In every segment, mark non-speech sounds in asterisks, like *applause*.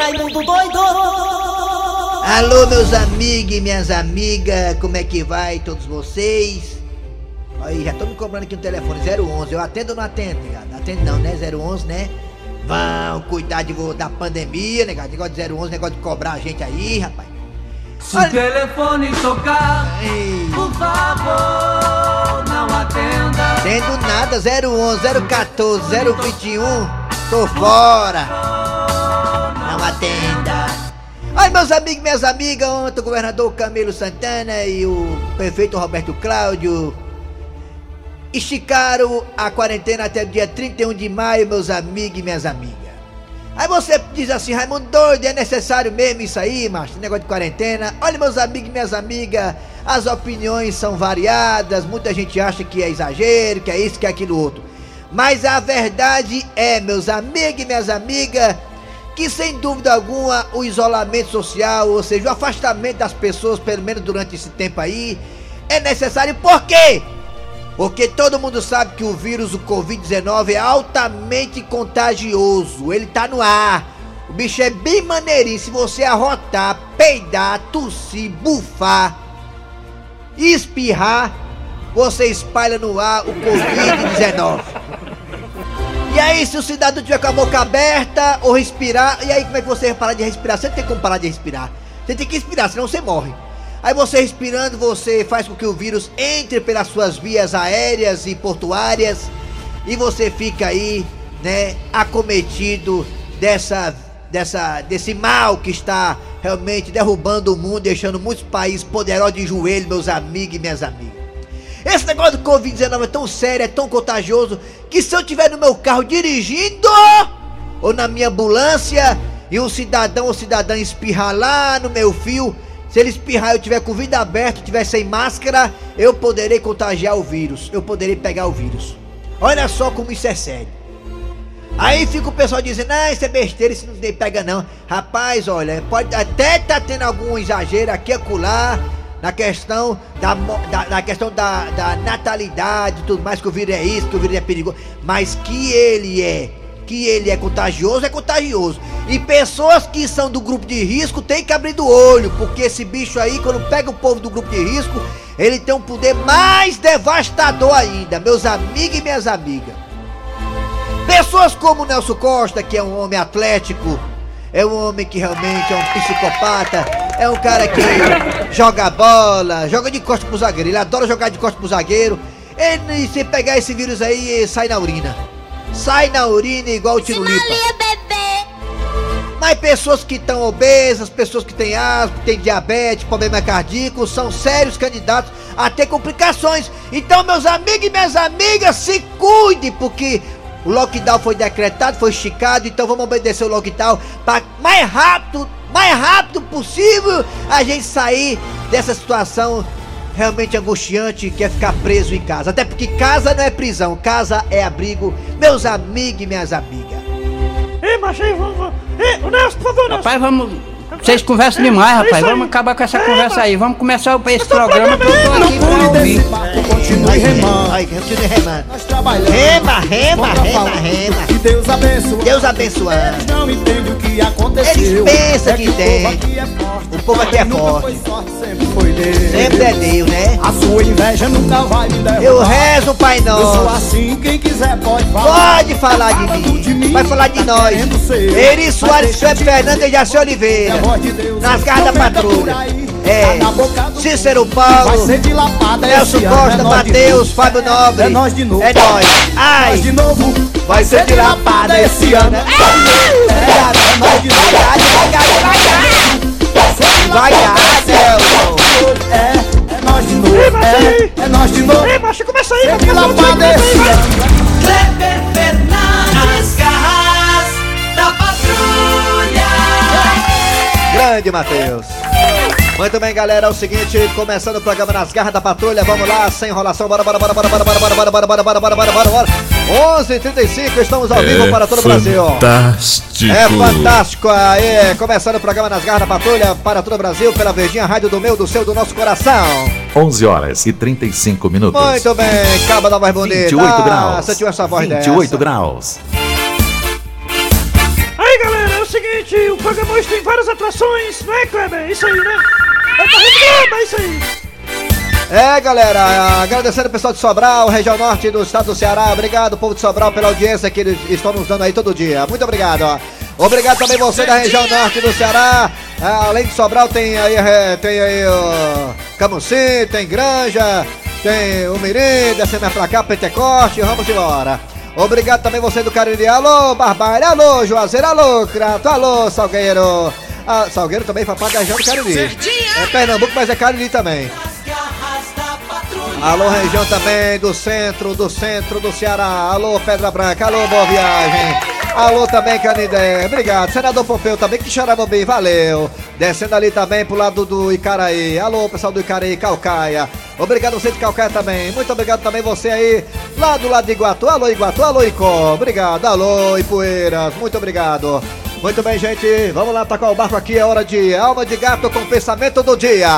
Raimundo doido! Alô, meus amigos e minhas amigas, como é que vai todos vocês? Aí, já estão me cobrando aqui no telefone 011. Eu atendo ou não atendo, negado? Atendo não, né? 011, né? Vão cuidar de, da pandemia, negado. Negócio de 011, negócio de cobrar a gente aí, rapaz. Se o telefone tocar, Ei. por favor, não atenda. Tendo nada, 011, 014, 021, tô fora. Ai, meus amigos minhas amigas, ontem o governador Camilo Santana e o prefeito Roberto Cláudio esticaram a quarentena até o dia 31 de maio, meus amigos e minhas amigas. Aí você diz assim, Raimundo doido, é necessário mesmo isso aí, macho, negócio de quarentena. Olha, meus amigos e minhas amigas, as opiniões são variadas, muita gente acha que é exagero, que é isso, que é aquilo outro. Mas a verdade é, meus amigos e minhas amigas, que sem dúvida alguma o isolamento social, ou seja, o afastamento das pessoas, pelo menos durante esse tempo aí, é necessário. Por quê? Porque todo mundo sabe que o vírus, o Covid-19, é altamente contagioso. Ele tá no ar. O bicho é bem maneirinho. Se você arrotar, peidar, tossir, bufar, espirrar, você espalha no ar o Covid-19. E aí, se o cidadão tiver com a boca aberta ou respirar, e aí como é que você vai parar de respirar? Você tem como parar de respirar. Você tem que respirar, senão você morre. Aí você respirando, você faz com que o vírus entre pelas suas vias aéreas e portuárias e você fica aí, né, acometido dessa dessa desse mal que está realmente derrubando o mundo, deixando muitos países poderosos de joelho, meus amigos e minhas amigas. Esse negócio do Covid-19 é tão sério, é tão contagioso, que se eu estiver no meu carro dirigindo ou na minha ambulância e um cidadão ou cidadã espirrar lá no meu fio, se ele espirrar e eu tiver com o vidro aberto, tiver sem máscara, eu poderei contagiar o vírus. Eu poderei pegar o vírus. Olha só como isso é sério. Aí fica o pessoal dizendo, ah, isso é besteira, isso não pega não. Rapaz, olha, pode até tá tendo algum exagero aqui e acolá na questão da, da, na questão da, da natalidade tudo mais, que o vírus é isso, que o vírus é perigoso. Mas que ele é, que ele é contagioso, é contagioso. E pessoas que são do grupo de risco tem que abrir do olho, porque esse bicho aí, quando pega o povo do grupo de risco, ele tem um poder mais devastador ainda, meus amigos e minhas amigas. Pessoas como Nelson Costa, que é um homem atlético, é um homem que realmente é um psicopata, é um cara que joga bola, joga de costas pro zagueiro, ele adora jogar de costas pro zagueiro. Ele, se pegar esse vírus aí, sai na urina. Sai na urina igual o tiro lipa. Mas pessoas que estão obesas, pessoas que têm asma, que têm diabetes, problema cardíaco, são sérios candidatos a ter complicações. Então, meus amigos e minhas amigas, se cuide, porque o lockdown foi decretado, foi esticado, então vamos obedecer o lockdown para mais rápido, mais rápido possível a gente sair dessa situação realmente angustiante que é ficar preso em casa. Até porque casa não é prisão, casa é abrigo, meus amigos e minhas amigas. Ei, aí, vamos. vamos. Ei, o Nelson, por favor, Nelson. Rapaz, vamos. Vocês conversam demais, rapaz. Vamos acabar com essa conversa mas- aí. Vamos começar o- esse Mas programa que eu tô aqui pra ouvir. Continue remando. Continue remando. Nós trabalhamos. Rema, rema, rema, rema. Que Deus abençoe. Deus abençoando. Eles não entendem o que aconteceu. Eles pensam É que o tem. povo aqui é forte. O povo aqui é forte. sorte, sempre foi Deus. Sempre é Deus, né? A sua inveja nunca vai me derrubar. Eu rezo, Pai Eu sou Nosso. assim, quem quiser pode falar. Pode falar de mim. mim, Vai falar de tá nós. Eri Soares, Fernandes e Jaci Oliveira. de Deus. Nas garras da patrulha. É. tá na boca do Cícero povo. Vai Paulo. ser dilapada Nelson Costa, é Matheus. Fábio Nobre. É nós de novo. É nós. Ai. Nós de novo. Vai ser dilapada esse ano. É nós de novo. Vai dar, Nelson. É, é nós de novo. É, é nós de novo. Ei, macho, começa aí, Ser vai time, dilapada esse vai. ano. Kleber Fernandes, garras da patrulha. Grande Matheus. Muito bem, galera, é o seguinte, começando o programa nas garras da patrulha, vamos lá, sem enrolação, bora, bora, bora, bora, bora, bora, bora, bora, bora, bora, bora, bora, bora, bora, bora. 11h35, estamos ao vivo para todo o Brasil. Fantástico. É fantástico aí, começando o programa nas garras da patrulha para todo o Brasil, pela Verdinha Rádio do meu, do seu, do nosso coração. 11 horas e 35 minutos. Muito bem, caba da voz bonita. 28 Ah, graus. Sentiu essa voz 28 dessa. graus. É o programa hoje tem várias atrações, não é, Kleber? Isso aí, né? É é isso aí. É, galera, agradecendo o pessoal de Sobral, região norte do estado do Ceará. Obrigado, povo de Sobral, pela audiência que eles estão nos dando aí todo dia. Muito obrigado, ó. Obrigado também você da região norte do Ceará. Ah, além de Sobral, tem aí, eh, tem aí o Camusim, tem Granja, tem o Mirim, descendo pra cá, Pentecoste. Vamos embora. Obrigado também você do Cariri. Alô, Barbalho. Alô, Juazeiro. Alô, Crato. Alô, Salgueiro. Ah, Salgueiro também região do Cariri. É Pernambuco, mas é Cariri também. Alô, região também do centro, do centro do Ceará. Alô, Pedra Branca. Alô, boa viagem. Alô também, Canidé. Obrigado. Senador Pompeu também, que chorava bem. Valeu. Descendo ali também pro lado do Icaraí. Alô, pessoal do Icaraí, Calcaia. Obrigado você de Calcaia também. Muito obrigado também você aí, lá do lado de Iguatu. Alô, Iguatu. Alô, Icó. Obrigado. Alô, Ipueiras. Muito obrigado. Muito bem, gente. Vamos lá tacar o barco aqui. É hora de alma de gato com pensamento do dia.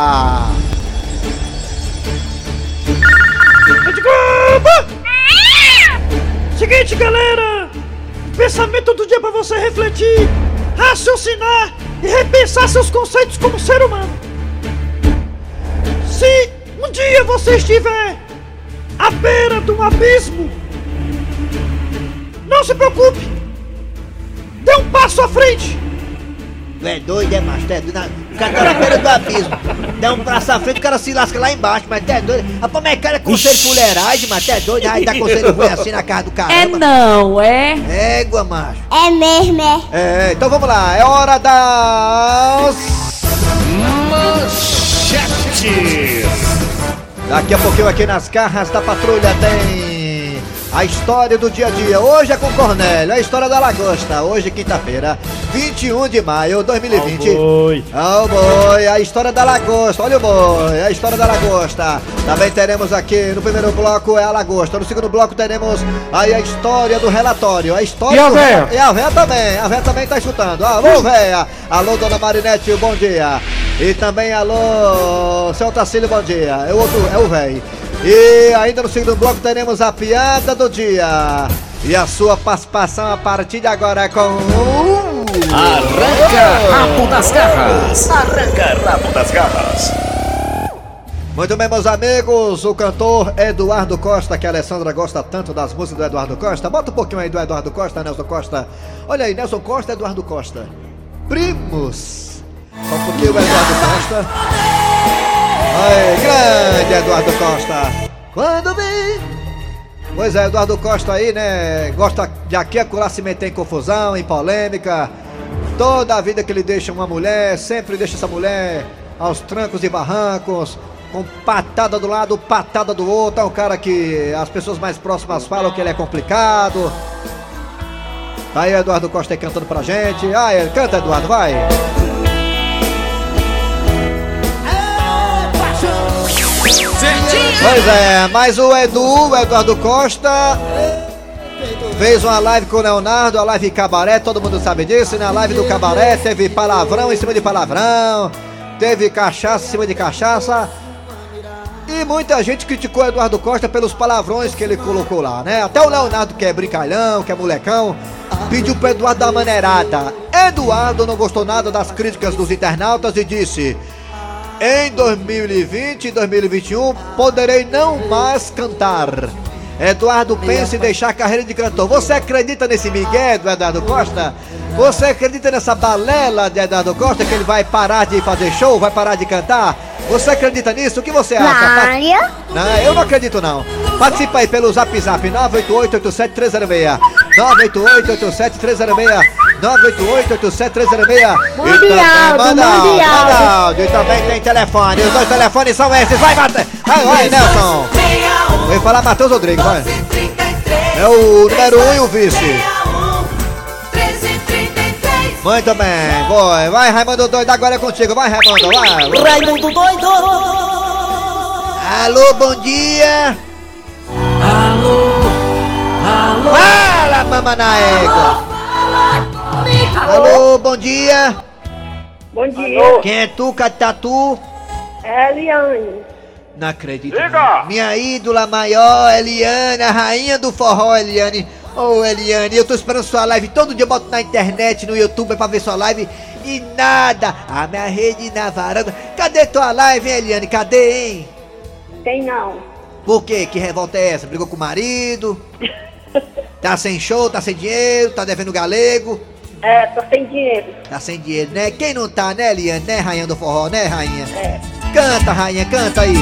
Seguinte, galera! Pensamento do dia pra você refletir, raciocinar e repensar seus conceitos como ser humano. Se um dia você estiver à beira de um abismo, não se preocupe. Dê um passo à frente. É doido, é, macho? Tu doido. O cara tá na beira do abismo. Dá um braço à frente, o cara se lasca lá embaixo, mas tu é doido. Rapaz, mas cara é conselho fuleiragem, mas tu é doido. Aí dá conselho ruim assim na casa do É caramba. não, é? Égua, macho. É mesmo, é? É, então vamos lá. É hora das... Daqui a pouquinho aqui nas carras da patrulha tem a história do dia a dia. Hoje é com Cornélio, a história da lagosta. Hoje, quinta-feira, 21 de maio de 2020. Oi. Ah, o boi, a história da lagosta, olha o boi, a história da lagosta. Também teremos aqui, no primeiro bloco é a lagosta, no segundo bloco teremos aí a história do relatório, a história E a do véia? E a véia também, a véia também tá escutando. Alô, véia, alô, dona Marinete, bom dia. E também alô, seu Tacílio, bom dia. É o outro, é o véio. E ainda no segundo bloco teremos a piada do dia. E a sua participação a partir de agora é com... Arranca rabo das garras. Arranca rabo das garras. Muito bem, meus amigos, o cantor Eduardo Costa, que a Alessandra gosta tanto das músicas do Eduardo Costa. Bota um pouquinho aí do Eduardo Costa, Nelson Costa. Olha aí, Nelson Costa, Eduardo Costa. Primos. Só um pouquinho o Eduardo Costa. Aí, grande Eduardo Costa. Quando vi. Pois é, Eduardo Costa aí, né? Gosta de aqui acolá se meter em confusão, em polêmica. Toda a vida que ele deixa uma mulher, sempre deixa essa mulher aos trancos e barrancos, com patada do lado, patada do outro. É um cara que as pessoas mais próximas falam que ele é complicado. Tá aí Eduardo Costa aí cantando pra gente. Ah, ele canta, Eduardo, vai. Pois é, mas o Edu, o Eduardo Costa, fez uma live com o Leonardo, a live cabaré, todo mundo sabe disso. E na live do cabaré teve palavrão em cima de palavrão, teve cachaça em cima de cachaça. E muita gente criticou Eduardo Costa pelos palavrões que ele colocou lá, né? Até o Leonardo, que é brincalhão, que é molecão, pediu pro Eduardo dar maneirada. Eduardo não gostou nada das críticas dos internautas e disse: Em 2020 e 2021 poderei não mais cantar. Eduardo pensa em deixar a carreira de cantor. Você acredita nesse Miguel do Eduardo Costa? Você acredita nessa balela de Eduardo Costa que ele vai parar de fazer show, vai parar de cantar? Você acredita nisso? O que você acha? Não, eu não acredito não. Participa aí pelo zap zap 988-87306. 988-87306. 988-87306. Mundial, do Mundial. Manda áudio. E também tem telefone. Os dois telefones são esses. Vai, Mate- vai, vai, Nelson. 61 Vem falar Matheus Rodrigues, vai. 33 É o número 1 um e o vice. 61 1333 Muito bem, boy. Vai, Raimundo Doido, agora é contigo. Vai, Raimundo, vai. Raimundo doido Alô, bom dia. Alô Fala, mama na égua. Alô, bom dia. Bom dia, Quem é tu, Catatu? é Eliane. Não acredito. não. Minha ídola maior, Eliane, a rainha do forró, Eliane. Ô Eliane, eu tô esperando sua live. Todo dia eu boto na internet, no YouTube pra ver sua live. E nada. A minha rede na varanda. Cadê tua live, hein, Eliane? Cadê, hein? Tem não. Por quê? Que revolta é essa? Brigou com o marido? *laughs* Tá sem show, tá sem dinheiro, tá devendo galego? É, tô sem dinheiro. Tá sem dinheiro, né? Quem não tá, né, Eliane? Né, rainha do forró, né, rainha? É. Canta, rainha, canta aí.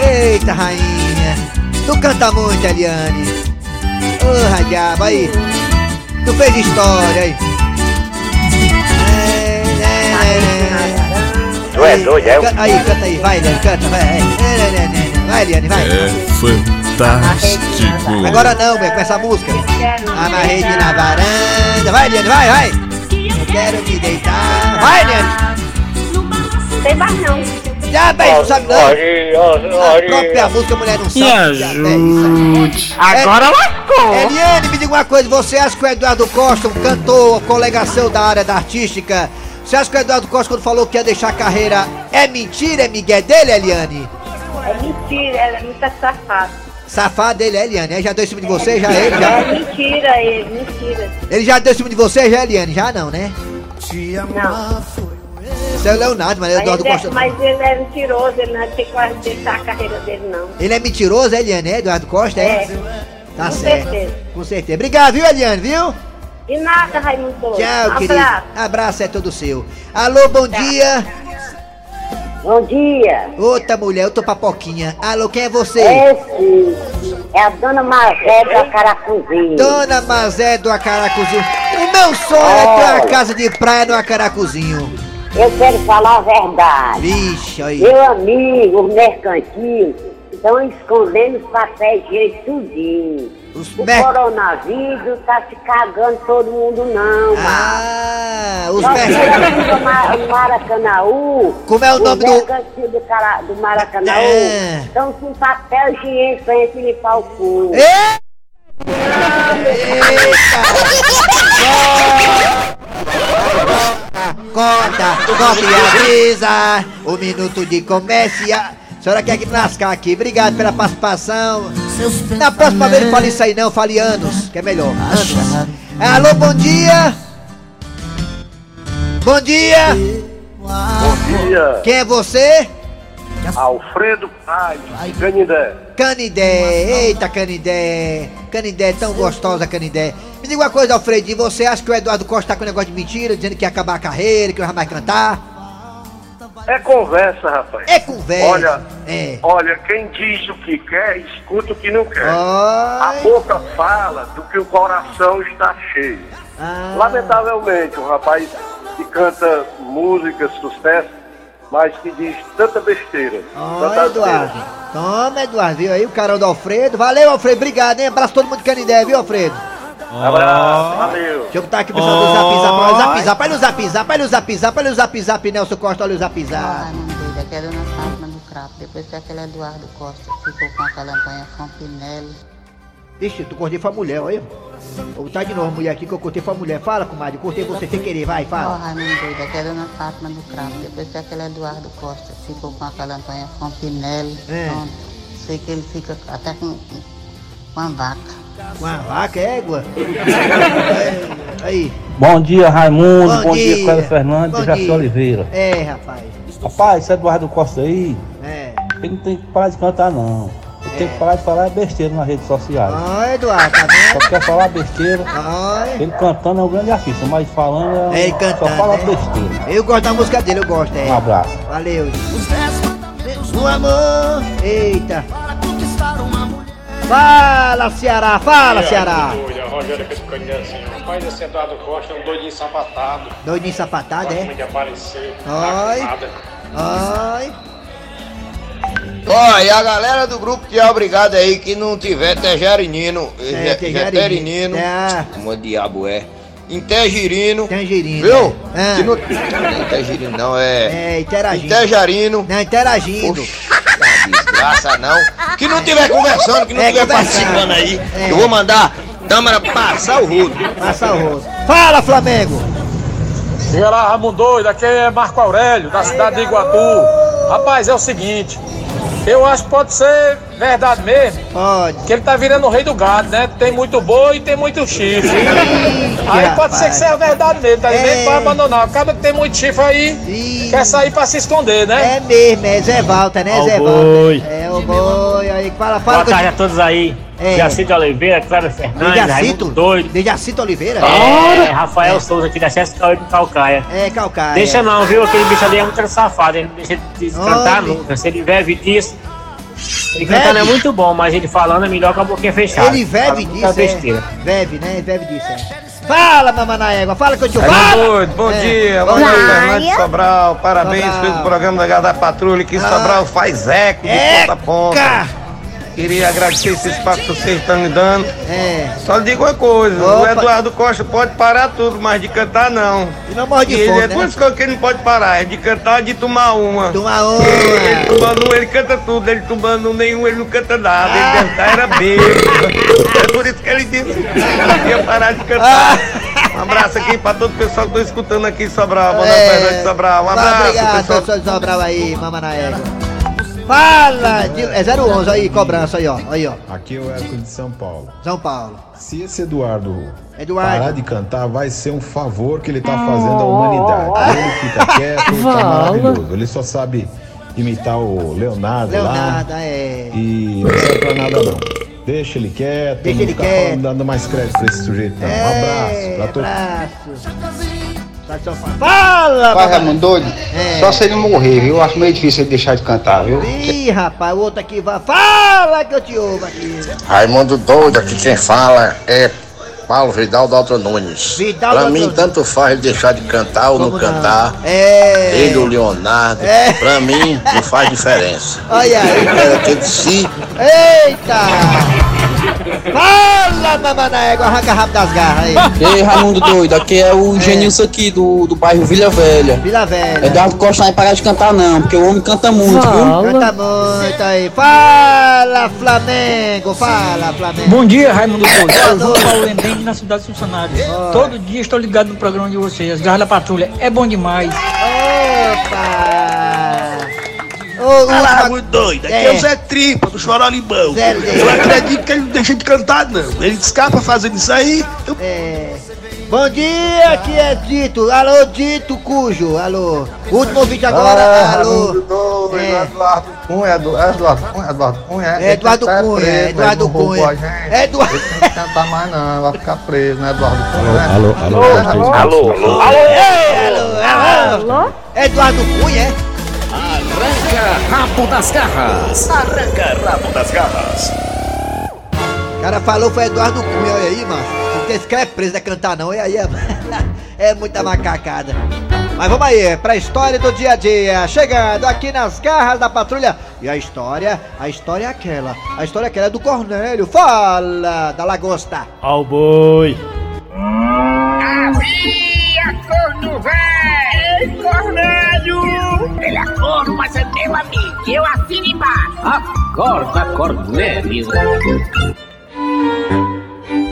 Eita, rainha. Tu canta muito, Eliane. Ô, radiaba aí. Tu fez história aí. É, é, é, Tu é doido, é? Aí, canta aí, vai, Eliane, canta, vai. vai. Vai, Eliane, vai. É fantástico. Agora não, velho, com essa música. Amarrei de na varanda. Vai, Eliane, vai, vai. Eu quero me deitar. Vai, Eliane. Tem mais não. Já, velho, não sabe não. Olha, olha, A própria música mulher não sabe. Me velho, isso aí. Agora lascou. Eliane, me diga uma coisa, você acha que o Eduardo Costa, um cantor, colega seu da área da artística, você acha que o Eduardo Costa, quando falou que ia deixar a carreira, é mentira, é migué dele, Eliane? É mentira, ela é muito safada. Safado dele, é, Eliane? Ele já deu em cima de você, já ele, É já? mentira ele, mentira. Ele já deu em cima de você, já, Eliane? Já não, né? Não. Você é o Leonardo, mas Mas Eduardo ele, é, Costa... mas ele é mentiroso, ele não tem que deixar a carreira dele, não. Ele é mentiroso, é, Eliane, é, Eduardo Costa, é? É. Tá Com certo. certeza. Com certeza. Obrigado, viu, Eliane, viu? E nada, Raimundo. Tchau, um querido. abraço. Abraço é todo seu. Alô, bom dia. Bom dia. Outra mulher, eu tô papoquinha. Alô, quem é você? Esse é a dona Mazé da Caracuzinho. Dona Mazé do Acaracuzinho. O meu sonho é ter uma casa de praia no Acaracuzinho. Eu quero falar a verdade. Vixe, aí. Meu amigo, os mercantil, estão escondendo os papéis direitos tudinho. Os O mer... coronavírus tá se cagando todo mundo não, mano. Ah, os Nós mer... aqui do Ma- do Maracanaú. Como é o nome do- mercantil do, cara, do Maracanaú É. estão com papel higiênico pra gente limpar o cu. Ei! Eita! *laughs* Conta, conta e avisa. O minuto de comércio. A senhora quer que lascar aqui. Obrigado pela participação. Na próxima vez não fale isso aí não, fale anos, que é melhor. Anos. Alô, bom dia. Bom dia. Bom dia, Quem é você? Alfredo Paz, Canindé. Canidé, eita Canidé, Canidé, tão gostosa Canidé. Me diga uma coisa, Alfredinho, você acha que o Eduardo Costa tá com negócio de mentira, dizendo que ia acabar a carreira, que não vai mais cantar? É conversa, rapaz. É conversa. Olha, É. olha, quem diz o que quer, escuta o que não quer. A boca fala do que o coração está cheio. Ah. Lamentavelmente, um rapaz que canta música, sucesso, mas que diz tanta besteira. Ó, tanta Eduardo. asneira. Toma, Eduardo, viu aí o carão do Alfredo. Valeu, Alfredo, obrigado, hein? Abraço todo mundo de Canidé, viu, Alfredo? Abraço, valeu. Deixa eu botar aqui o pessoal do Zap Zap, olha o Zap Zap, olha o Zap Zap, olha o Zap Zap, olha o Zap Zap, Nelson Costa, olha o Zap Zap. Raimundo doido, aquela na Fátima do Crapo. Depois que aquele Eduardo Costa ficou com aquela Antônia Fontinelli. Ixi, tu cortei foi a mulher, olha. Vou botar de novo a mulher aqui que eu cortei foi a mulher. Fala, comadre, cortei você sem querer, vai, Ó, fala. Raimundo doido, aquela na Fátima do Crapo. Depois que aquele Eduardo Costa ficou com aquela Antônia Fontinelli. É. Pronto. Sei que ele fica até com, com a vaca. Uma vaca, égua. É, *laughs* Aí. Bom dia, Raimundo. Bom Bom, dia, dia. Cléber Fernandes Bom e Jaci. Oliveira. É, rapaz. Rapaz, esse Eduardo Costa aí, É. ele não tem que parar de cantar, não. Ele tem que parar de falar besteira nas redes sociais. Ó, Eduardo, tá Só vendo? quer falar besteira. Ó, Ele cantando é um grande artista, mas falando É, é, ele só cantando, fala né? besteira. eu gosto da música dele, eu gosto, é. Um abraço. Valeu. O amor. Eita. Fala, Ceará, fala, Ceará. Doido, Rogério assim, rapaz, esse Eduardo Costa é um doidinho sapatado, Doidinho sapatado, é? de aparecer, Ai. Ai. Ó, e a galera do grupo que é obrigado aí que não tiver Tegerinino, É, Tegerinino. Jeterinino, É. como o diabo é, Intergirino, Tangerina. viu? É. Que não, não é Intergirino não, é É, interagindo. Interjarino, Não, interagindo. Poxa, desgraça não, que não tiver conversando, que não É, tiver participando aí, É. eu vou mandar a câmera passar o rodo. Passa o rosto. Fala, Flamengo. Chega lá, Ramon doido, aqui é Marco Aurélio, da cidade de Iguatu. Rapaz, é o seguinte, eu acho que pode ser verdade mesmo? Pode. Que ele tá virando o rei do gado, né? Tem muito boi e tem muito chifre. aí pode ser que seja verdade mesmo, tá? É. nem pode abandonar. Acaba que tem muito chifre aí, quer sair pra se esconder, né? É mesmo, é Zé Walter, né, Ó Zé boi. Walter? É o boi, aí fala, fala. Boa tarde a todos aí. É. Jacinto Oliveira, Cláudio Fernandes? Raimundo Doido. Dejacito Oliveira? É, Rafael Souza aqui da Chester de Calcaia. É, Calcaia. Deixa não, viu? Aquele bicho ali é muito safado, ele não deixa de cantar nunca. Se ele vive disso. Ele Vive? cantando é muito bom, mas ele falando é melhor com a boquinha fechada. Ele bebe muita disso, besteira. é. Bebe, né? Bebe disso, é. Fala, mamãe na égua, fala que eu te falo. Doido, bom É. dia, Bom dia. Fernando Sobral, parabéns Sobral. pelo programa da Garra da Patrulha, que Ah. Sobral faz eco de Eca! ponta a ponta. Queria agradecer esse espaço que vocês estão me dando. É. Só lhe digo uma coisa, o Opa. Eduardo Costa pode parar tudo, mas de cantar não. E não morre de ele fome, é né? duas coisas que ele não pode parar, é de cantar e de tomar uma. Tomar uma. Ele tomando uma, ele canta tudo, ele tomando nenhum, ele não canta nada, Ah. ele estar era bêbado. É por isso que ele disse que não ia parar de cantar. Ah. Um abraço aqui pra todo o pessoal que tá escutando aqui em Sobral. Boa É. Sobral. Um abraço, Obrigado, pessoal. pessoal de Sobral aí, mamãe na égua. Fala! de- É 011 aí, cobrança aí, ó. Aí, ó. Aqui é o Eco de São Paulo. São Paulo. Se esse Eduardo, Eduardo. parar de cantar, vai ser um favor que ele tá fazendo à humanidade. Ele fica *laughs* quieto, tá Vala. maravilhoso. Ele só sabe imitar o Leonardo, Leonardo, lá. é. E não serve pra nada não. Deixa ele quieto, Deixa não ele quieto. falando, dando mais crédito pra esse sujeito não. Um abraço pra todos. Abraço. Fala, Vai, mamãe. Raimundo doido? É. Só se ele morrer, viu? Eu acho meio difícil ele deixar de cantar, viu? Ih, rapaz, o outro aqui vai. Fala que eu te ouvo aqui. Raimundo doido, aqui quem fala é Paulo Vidal Daltro Nunes. Vidal pra mim, Nunes. tanto faz ele deixar de cantar ou não Como não? cantar. É. Ele, o Leonardo. É. Pra mim, não faz diferença. Olha aí. Aquele si. Eita! Fala, mamãe na égua, arranca rápido das garras aí. *laughs* Ei, Raimundo doido, aqui é o Genilson aqui do, do bairro Vila Velha. Vila Velha. Eduardo Costa não vai parar de cantar não, porque o homem canta muito, viu? Canta muito aí. Fala, Flamengo. Fala, Flamengo. Bom dia, Raimundo Doido. Eu sou. Paulo Embende, na cidade de Funcionários. Todo dia estou ligado no programa de vocês. As Garras da Patrulha. É bom demais. Ô, Fala, última- muito doido. Aqui É. é. o Zé Tripa, do Chorolimão. Zé Tripa. Eu acredito que ele não deixa de cantar, não. Ele escapa fazendo isso aí. Eu... É. Bom dia, aqui é Dito. Alô, Dito Cujo. Alô. Último ouvinte agora. Alô. É. Eduardo Cunha, Edu- Eduardo Cunha, Eduardo Cunha. É Eduardo tá Cunha, preso, Eduardo Cunha. a gente. É Eduardo. Ele não cantar mais não, vai ficar preso, né, Eduardo Cunha? Alô, alô, alô. Alô, alô. Alô, é, alô, alô. Eduardo Cunha, é? Arranca rabo das garras. Arranca rabo das garras. O cara falou foi Eduardo Cunha, olha aí, macho. Não tem esse cara é preso, não é cantar não, e aí é, *laughs* é muita macacada. Mas vamos aí, pra história do dia a dia, chegando aqui nas garras da patrulha. E a história, a história é aquela, a história é aquela do Cornélio, fala da lagosta. Ao boi. Havia corno velho! Ei, Cornélio! Ele é corno, mas é meu amigo. Eu assino embaixo. Acorda, Cornélio.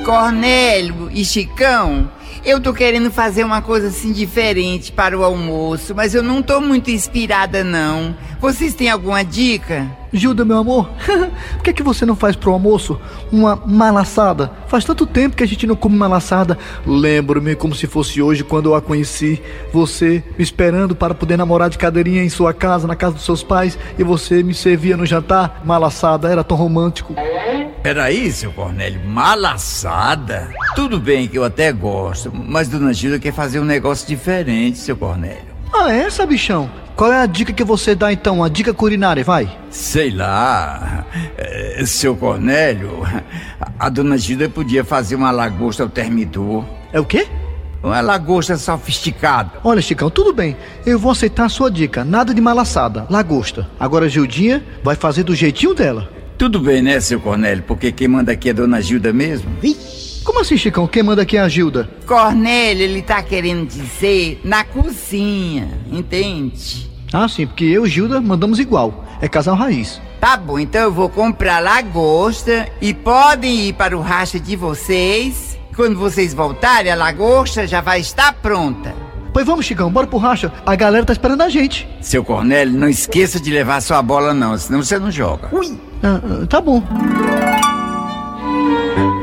Cornélio e Chicão, eu tô querendo fazer uma coisa assim diferente para o almoço, mas eu não tô muito inspirada não. Vocês têm alguma dica? Gilda, meu amor, *laughs* por que, é que você não faz pro almoço uma malaçada? Faz tanto tempo que a gente não come malaçada. Lembro-me como se fosse hoje quando eu a conheci. Você me esperando para poder namorar de cadeirinha em sua casa, na casa dos seus pais, e você me servia no jantar. Malaçada, era tão romântico. Peraí, seu Cornélio, malaçada? Tudo bem que eu até gosto, mas Dona Gilda quer fazer um negócio diferente, seu Cornélio. Ah, é, sabichão? Qual é a dica que você dá então? A dica culinária, vai. Sei lá, eh, seu Cornélio, a Dona Gilda podia fazer uma lagosta ao termidor. É o quê? Uma lagosta sofisticada. Olha, Chicão, tudo bem. Eu vou aceitar a sua dica. Nada de malaçada, lagosta. Agora, Gildinha vai fazer do jeitinho dela. Tudo bem, né, seu Cornélio? Porque quem manda aqui é Dona Gilda mesmo? Como assim, Chicão? Quem manda aqui é a Gilda? Cornélio, ele tá querendo dizer na cozinha, entende? Ah, sim, porque eu e Gilda mandamos igual. É casal raiz. Tá bom, então eu vou comprar lagosta e podem ir para o racha de vocês. Quando vocês voltarem, a lagosta já vai estar pronta. Pois vamos, Chicão, bora pro racha. A galera tá esperando a gente. Seu Cornélio, não esqueça de levar sua bola não, senão você não joga. Ui! Ah, tá bom.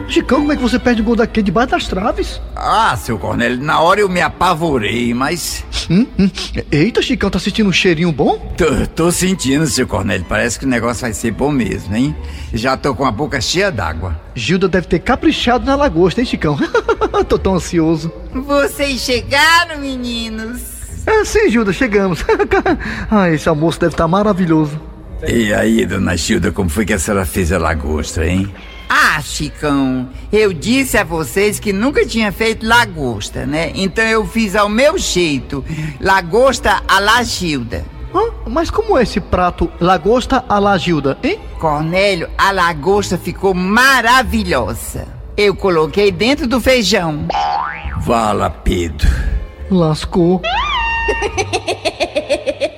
Chicão, como é que você perde o gol daquele debaixo das traves? Ah, seu Cornélio, na hora eu me apavorei, mas. Hum, hum. Eita, Chicão, tá sentindo um cheirinho bom? Tô, tô sentindo, seu Cornélio. Parece que o negócio vai ser bom mesmo, hein? Já tô com a boca cheia d'água. Gilda deve ter caprichado na lagosta, hein, Chicão? *laughs* tô tão ansioso. Vocês chegaram, meninos? Ah, sim, Gilda, chegamos. *laughs* ah, esse almoço deve estar maravilhoso. E aí, dona Gilda, como foi que a senhora fez a lagosta, hein? Ah, Chicão, eu disse a vocês que nunca tinha feito lagosta, né? Então eu fiz ao meu jeito, lagosta à la Gilda. Hã? Mas como é esse prato lagosta à la Gilda, hein? Cornélio, a lagosta ficou maravilhosa. Eu coloquei dentro do feijão. Vala, Pedro. Lascou. *laughs*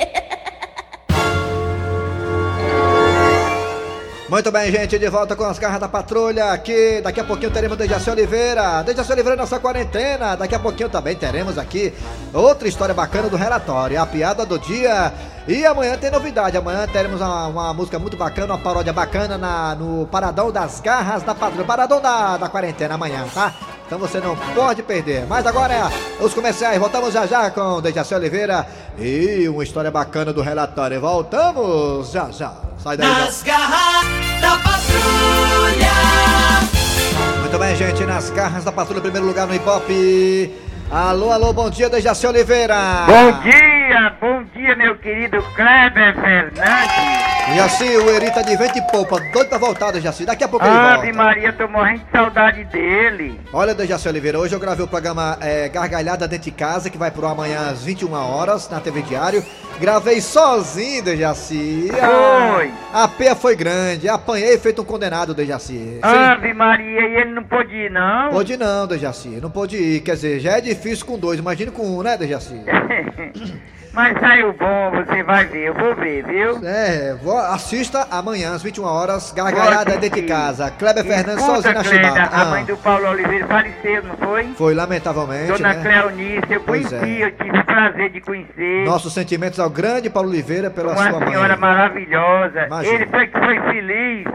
Muito bem, gente, de volta com as garras da patrulha aqui. Daqui a pouquinho teremos Dejaci Oliveira. Dejaci Oliveira nossa quarentena. Daqui a pouquinho também teremos aqui outra história bacana do relatório, a piada do dia. E amanhã tem novidade. Amanhã teremos uma, uma música muito bacana, uma paródia bacana na, no Paradão das Garras da Patrulha. Paradão da, da quarentena amanhã, tá? Então você não pode perder. Mas agora é os comerciais. Voltamos já já com Dejaci Oliveira e uma história bacana do relatório. Voltamos já já. Sai daí. Nas garras da patrulha. Muito bem, gente, nas garras da patrulha, primeiro lugar no Ibope. Alô, alô, bom dia, Dejaci Oliveira. Bom dia, bom dia, meu querido Kleber Fernandes. Jaci, o Eri tá de vento e poupa, doido pra voltar, Dejaci. Daqui a pouco ele Ave volta. Maria, tô morrendo de saudade dele. Olha, Dejaci Oliveira, hoje eu gravei o programa é, Gargalhada Dentro de Casa, que vai pro amanhã às 21 horas na TV Diário. Gravei sozinho, Dejaci. Foi. A, a peia foi grande, apanhei feito um condenado, Dejaci. Ave Maria, e ele não pôde ir, não? Pôde não, Dejaci, não pôde ir. Quer dizer, já é difícil com dois, imagina com um, né, Dejaci? *laughs* Mas saiu bom, você vai ver, eu vou ver, viu? É, vou- assista amanhã às 21 horas, Gargalhada Dentro de. Casa. Kleber Fernandes sozinho na chibata. a Ah, mãe do Paulo Oliveira faleceu, não foi? Foi, lamentavelmente, Dona né? Cleonice, eu Pois conheci, é. eu tive o prazer de conhecer. Nossos sentimentos ao grande Paulo Oliveira pela uma sua mãe. senhora maravilhosa. Imagina. Ele foi que foi feliz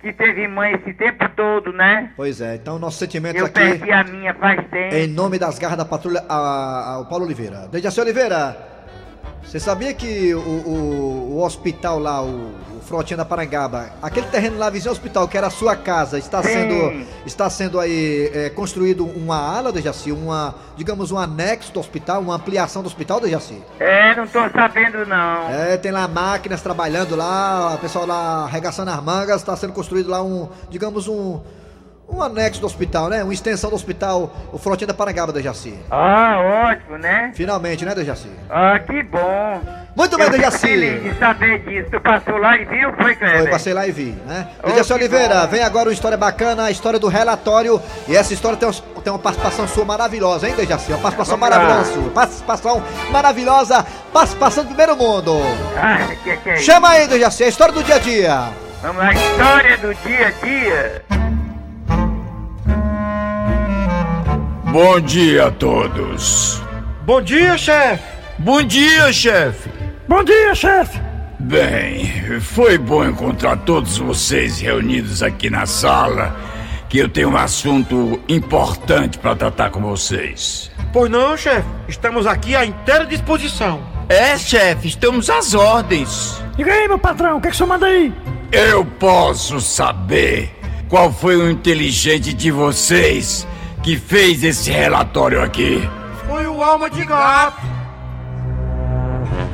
que teve mãe esse tempo todo, né? Pois é, então nossos sentimentos Eu aqui, perdi a minha faz tempo. em nome das garras da patrulha, a- ao Paulo Oliveira. Dejaci Oliveira, você sabia que o, o- o hospital lá, o, o Frotinha da Parangaba, aquele terreno lá vizinho ao hospital, que era a sua casa, está sendo, está sendo aí é, construído uma ala, Dejaci, uma, digamos, um anexo do hospital, uma ampliação do hospital, Dejaci? É, não tô sabendo não. É, tem lá máquinas trabalhando lá, o pessoal lá arregaçando as mangas, está sendo construído lá um, digamos, um, um anexo do hospital, né? Uma extensão do hospital, o Frotinha da Parangaba, Dejaci. Ah, ótimo, né? Finalmente, né, Dejaci? Ah, que bom. Muito bem, Dejaci. feliz de saber disso. Tu passou lá e viu, foi, Kleber? Foi, passei lá e vi, né? Oh, Dejaci Oliveira, bom. vem agora uma história bacana, a história do relatório. E essa história tem, uns- tem uma participação sua maravilhosa, hein, Dejaci? Uma participação Vamos lá. maravilhosa sua. Participação maravilhosa, participação do primeiro mundo. Ah, que que é? Chama aí, Dejaci, a história do dia a dia. Vamos lá, história do dia a dia. Bom dia a todos. Bom dia, chefe. Bom dia, chefe. Bom dia, chefe. Bem, foi bom encontrar todos vocês reunidos aqui na sala, que eu tenho um assunto importante para tratar com vocês. Pois não, chefe. Estamos aqui à inteira disposição. É, chefe, estamos às ordens. Diga aí, meu patrão, o que, é que o senhor manda aí? Eu posso saber qual foi o inteligente de vocês que fez esse relatório aqui? Foi o alma de gato.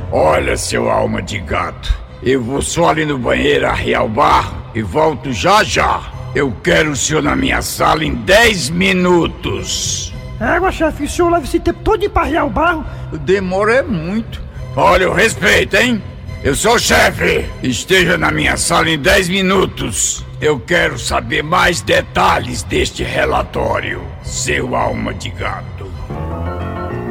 Olha, seu alma de gato, eu vou só ali no banheiro arriar o barro e volto já já. Eu quero o senhor na minha sala em 10 minutos. Égua, chefe, o senhor leva esse tempo todo pra arriar o barro? Demora é muito. Olha, o respeito, hein? Eu sou o chefe. Esteja na minha sala em 10 minutos. Eu quero saber mais detalhes deste relatório, seu alma de gato.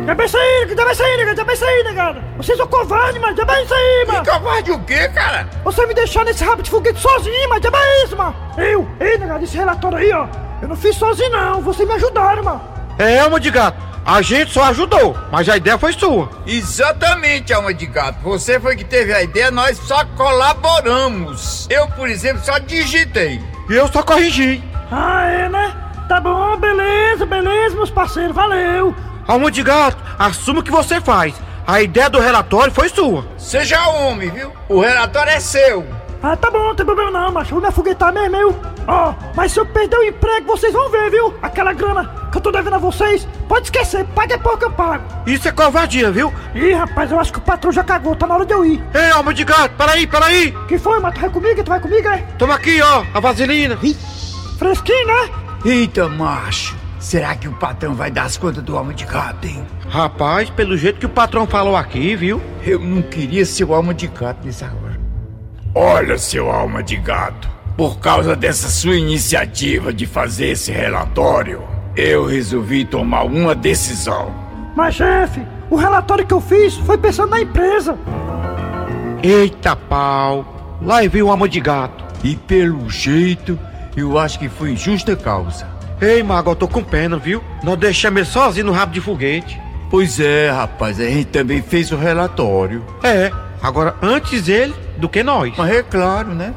Já bem saído, já bem saído, já bem saído, negado. Vocês são covardes, mano, já bem isso aí, mano. covarde o quê, cara? Você me deixou nesse rabo de foguete sozinho, mas já bem isso, mano. Eu, ei, negado, esse relatório aí, ó. Eu não fiz sozinho, não. Vocês me ajudaram, mano. É, alma de gato. A gente só ajudou, mas a ideia foi sua. Exatamente, alma de gato. Você foi que teve a ideia, nós só colaboramos. Eu, por exemplo, só digitei. E eu só corrigi. Ah, é, né? Tá bom, beleza, beleza, meus parceiros, valeu. Alma de gato, assuma o que você faz. A ideia do relatório foi sua. Seja homem, viu? O relatório é seu. Ah, tá bom, não tem problema não, macho. Vou me afoguetar mesmo, eu. Ó, mas se eu perder o emprego, vocês vão ver, viu? Aquela grana que eu tô devendo a vocês, pode esquecer, paga é pouco eu pago. Isso é covardia, viu? Ih, rapaz, eu acho que o patrão já cagou, tá na hora de eu ir. Ei, alma de gato, peraí, peraí. Que foi, mas tu vai comigo? Tu vai comigo, é? Toma aqui, ó, a vaselina. Fresquinho, né? Eita, macho. Será que o patrão vai dar as contas do alma de gato, hein? Rapaz, pelo jeito que o patrão falou aqui, viu? Eu não queria ser o alma de gato nessa hora. Olha, seu alma de gato, por causa dessa sua iniciativa de fazer esse relatório, eu resolvi tomar uma decisão. Mas, chefe, o relatório que eu fiz foi pensando na empresa. Eita pau, lá veio o alma de gato. E pelo jeito, eu acho que foi justa causa. Ei, Mago, eu tô com pena, viu? Nós deixamos ele sozinho no rabo de foguete. Pois é, rapaz, a gente também fez o relatório. É, agora antes ele do que nós. Mas é claro, né?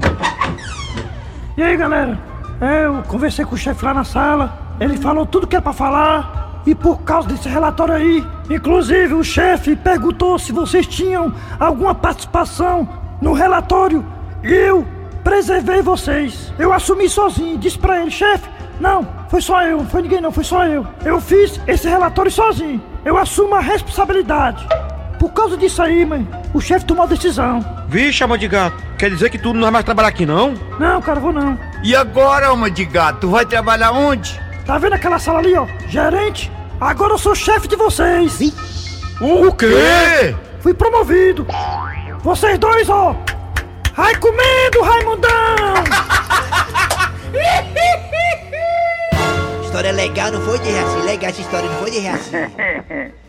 E aí, galera? É, eu conversei com o chefe lá na sala, ele falou tudo que é pra falar. E por causa desse relatório aí, inclusive o chefe perguntou se vocês tinham alguma participação no relatório. Eu preservei vocês. Eu assumi sozinho, disse pra ele, chefe, não, foi só eu, não foi ninguém não, foi só eu. Eu fiz esse relatório sozinho. Eu assumo a responsabilidade. Por causa disso aí, mãe, o chefe tomou a decisão. Vixe, alma de gato, quer dizer que tu não vai mais trabalhar aqui, não? Não, cara, vou não. E agora, alma de gato, tu vai trabalhar onde? Tá vendo aquela sala ali, ó? Gerente? Agora eu sou chefe de vocês. O quê? Fui promovido. Vocês dois, ó. Vai comendo, Raimundão! História legal, não foi de Reaci? Legal essa história, não foi de Reaci? *laughs*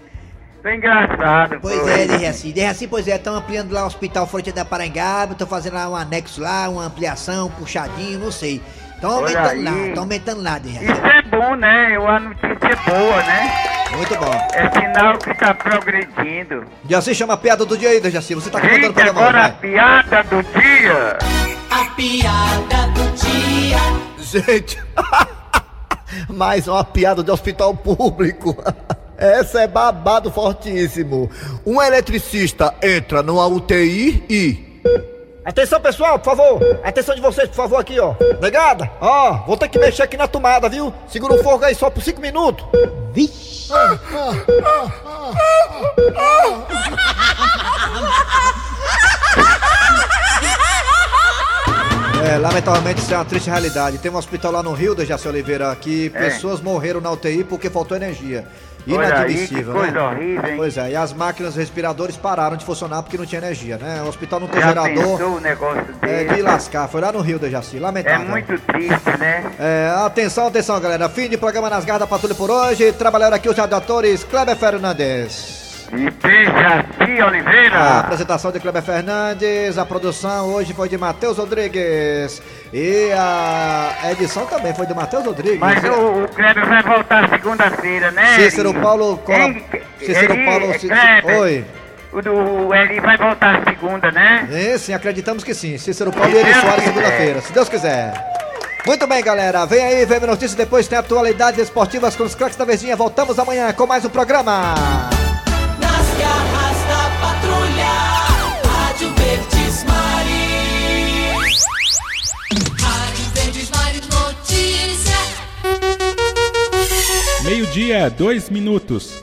Foi engraçado. Pois foi. é, de Reaci. De Reaci, pois é, estão ampliando lá o Hospital Fronteira da Parangaba, estão fazendo lá um anexo lá, uma ampliação, puxadinho, não sei. Estão aumentando lá, estão aumentando lá, de Reaci. Isso é bom, né? A notícia é boa, né? Muito bom. É sinal que tá progredindo. Jaci, chama a piada do dia aí, Jaci. Você tá contando programa agora a piada do dia. A piada do dia. Gente, *laughs* mais uma piada de hospital público. *laughs* Essa é babado fortíssimo. Um eletricista entra numa UTI e. Atenção, pessoal, por favor. Atenção de vocês, por favor, aqui, ó. Negada? Ó, vou ter que mexer aqui na tomada, viu? Segura o fogo aí só por 5 minutos. Vixe. É, lamentavelmente isso é uma triste realidade. Tem um hospital lá no Rio, Dejaci Oliveira, que É. pessoas morreram na UTI porque faltou energia. Olha aí, Inadmissível, que coisa né? horrível, hein? Pois é, e as máquinas respiradores pararam de funcionar porque não tinha energia, né? O hospital não tem Já gerador. o negócio É desse? de lascar, foi lá no Rio, Dejaci, É lamentável. muito triste, né? É, atenção, atenção, galera. Fim de programa nas garras da patrulha por hoje. Trabalharam aqui os redatores Kleber Fernandes. E Dejaci Oliveira. A apresentação de Kleber Fernandes, a produção hoje foi de Matheus Rodrigues. E a edição também foi de Matheus Rodrigues. Mas o, o Kleber vai voltar segunda-feira, né? Cícero Eli? Paulo Hein? Cícero Eli, Paulo Kleber. Oi. O do Eli vai voltar segunda, né? É, sim, acreditamos que sim. Cícero Paulo e Eri Soares segunda-feira, se Deus quiser. Muito bem, galera. Vem aí, vem notícias, depois tem atualidades esportivas com os craques da Verdinha. Voltamos amanhã com mais um programa. Meio-dia, dois minutos.